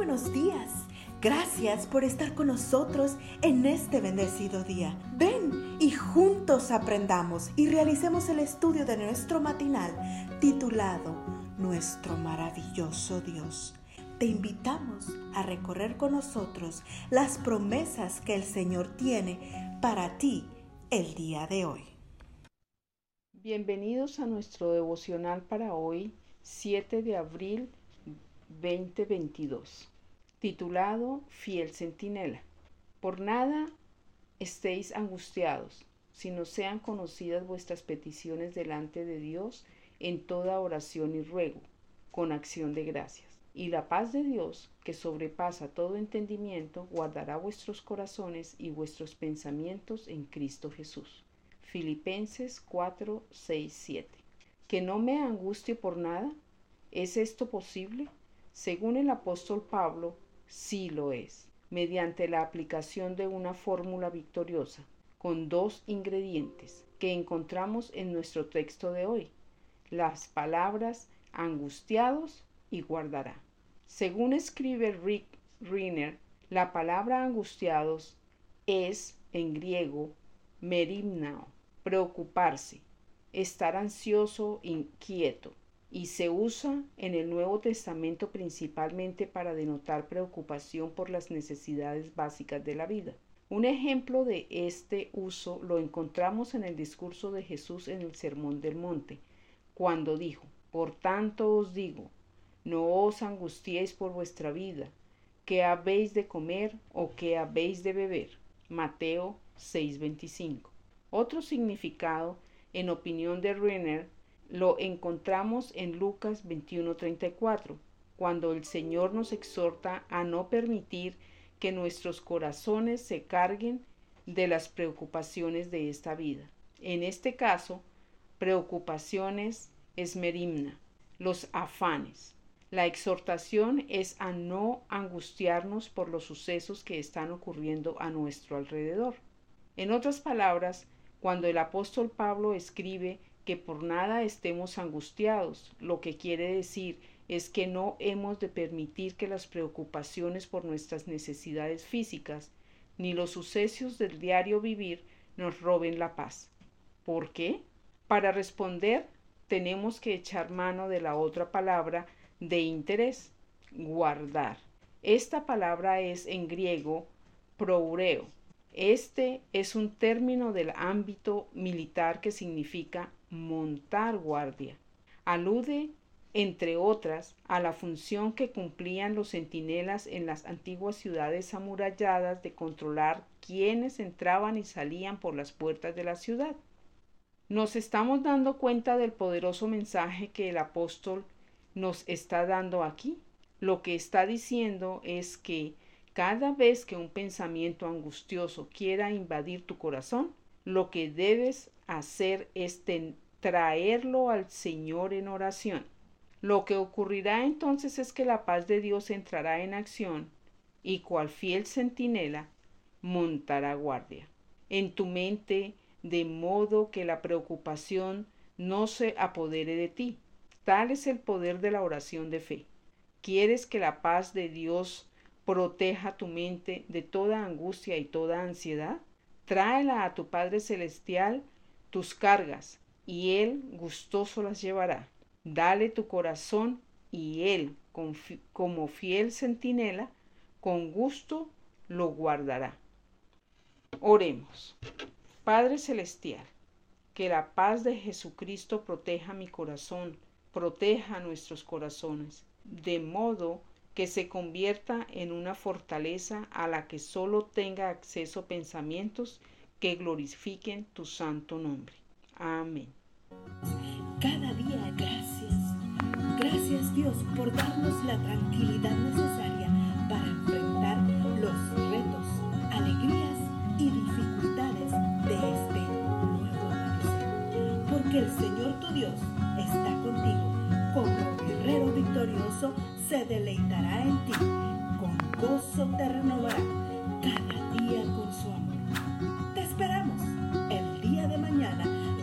buenos días. Gracias por estar con nosotros en este bendecido día. Ven y juntos aprendamos y realicemos el estudio de nuestro matinal titulado Nuestro maravilloso Dios. Te invitamos a recorrer con nosotros las promesas que el Señor tiene para ti el día de hoy. Bienvenidos a nuestro devocional para hoy, 7 de abril 2022, titulado Fiel Centinela. Por nada estéis angustiados, sino sean conocidas vuestras peticiones delante de Dios en toda oración y ruego, con acción de gracias. Y la paz de Dios, que sobrepasa todo entendimiento, guardará vuestros corazones y vuestros pensamientos en Cristo Jesús. Filipenses 4, 6, 7. ¿Que no me angustie por nada? ¿Es esto posible? Según el apóstol Pablo, sí lo es, mediante la aplicación de una fórmula victoriosa, con dos ingredientes que encontramos en nuestro texto de hoy, las palabras angustiados y guardará. Según escribe Rick Riner, la palabra angustiados es en griego merimnao, preocuparse, estar ansioso, inquieto, y se usa en el Nuevo Testamento principalmente para denotar preocupación por las necesidades básicas de la vida. Un ejemplo de este uso lo encontramos en el discurso de Jesús en el Sermón del Monte, cuando dijo, Por tanto os digo, no os angustiéis por vuestra vida, qué habéis de comer o qué habéis de beber. Mateo 6:25. Otro significado, en opinión de Renner, lo encontramos en Lucas 21:34, cuando el Señor nos exhorta a no permitir que nuestros corazones se carguen de las preocupaciones de esta vida. En este caso, preocupaciones esmerimna, los afanes. La exhortación es a no angustiarnos por los sucesos que están ocurriendo a nuestro alrededor. En otras palabras, cuando el apóstol Pablo escribe que por nada estemos angustiados, lo que quiere decir es que no hemos de permitir que las preocupaciones por nuestras necesidades físicas ni los sucesos del diario vivir nos roben la paz. ¿Por qué? Para responder tenemos que echar mano de la otra palabra de interés, guardar. Esta palabra es en griego proureo. Este es un término del ámbito militar que significa montar guardia. Alude, entre otras, a la función que cumplían los centinelas en las antiguas ciudades amuralladas de controlar quiénes entraban y salían por las puertas de la ciudad. Nos estamos dando cuenta del poderoso mensaje que el apóstol nos está dando aquí. Lo que está diciendo es que cada vez que un pensamiento angustioso quiera invadir tu corazón, lo que debes hacer es traerlo al Señor en oración. Lo que ocurrirá entonces es que la paz de Dios entrará en acción y cual fiel centinela montará guardia en tu mente de modo que la preocupación no se apodere de ti. Tal es el poder de la oración de fe. ¿Quieres que la paz de Dios proteja tu mente de toda angustia y toda ansiedad? Tráela a tu Padre Celestial tus cargas, y Él gustoso las llevará. Dale tu corazón, y Él, como fiel centinela, con gusto lo guardará. Oremos. Padre Celestial, que la paz de Jesucristo proteja mi corazón, proteja nuestros corazones, de modo que se convierta en una fortaleza a la que solo tenga acceso pensamientos que glorifiquen tu santo nombre. Amén. Cada día gracias. Gracias Dios por darnos la tranquilidad necesaria para enfrentar los retos, alegrías y dificultades de este nuevo amanecer. Porque el Señor tu Dios está contigo. Como guerrero victorioso se deleitará en ti. Con gozo te renovará cada día con su amor.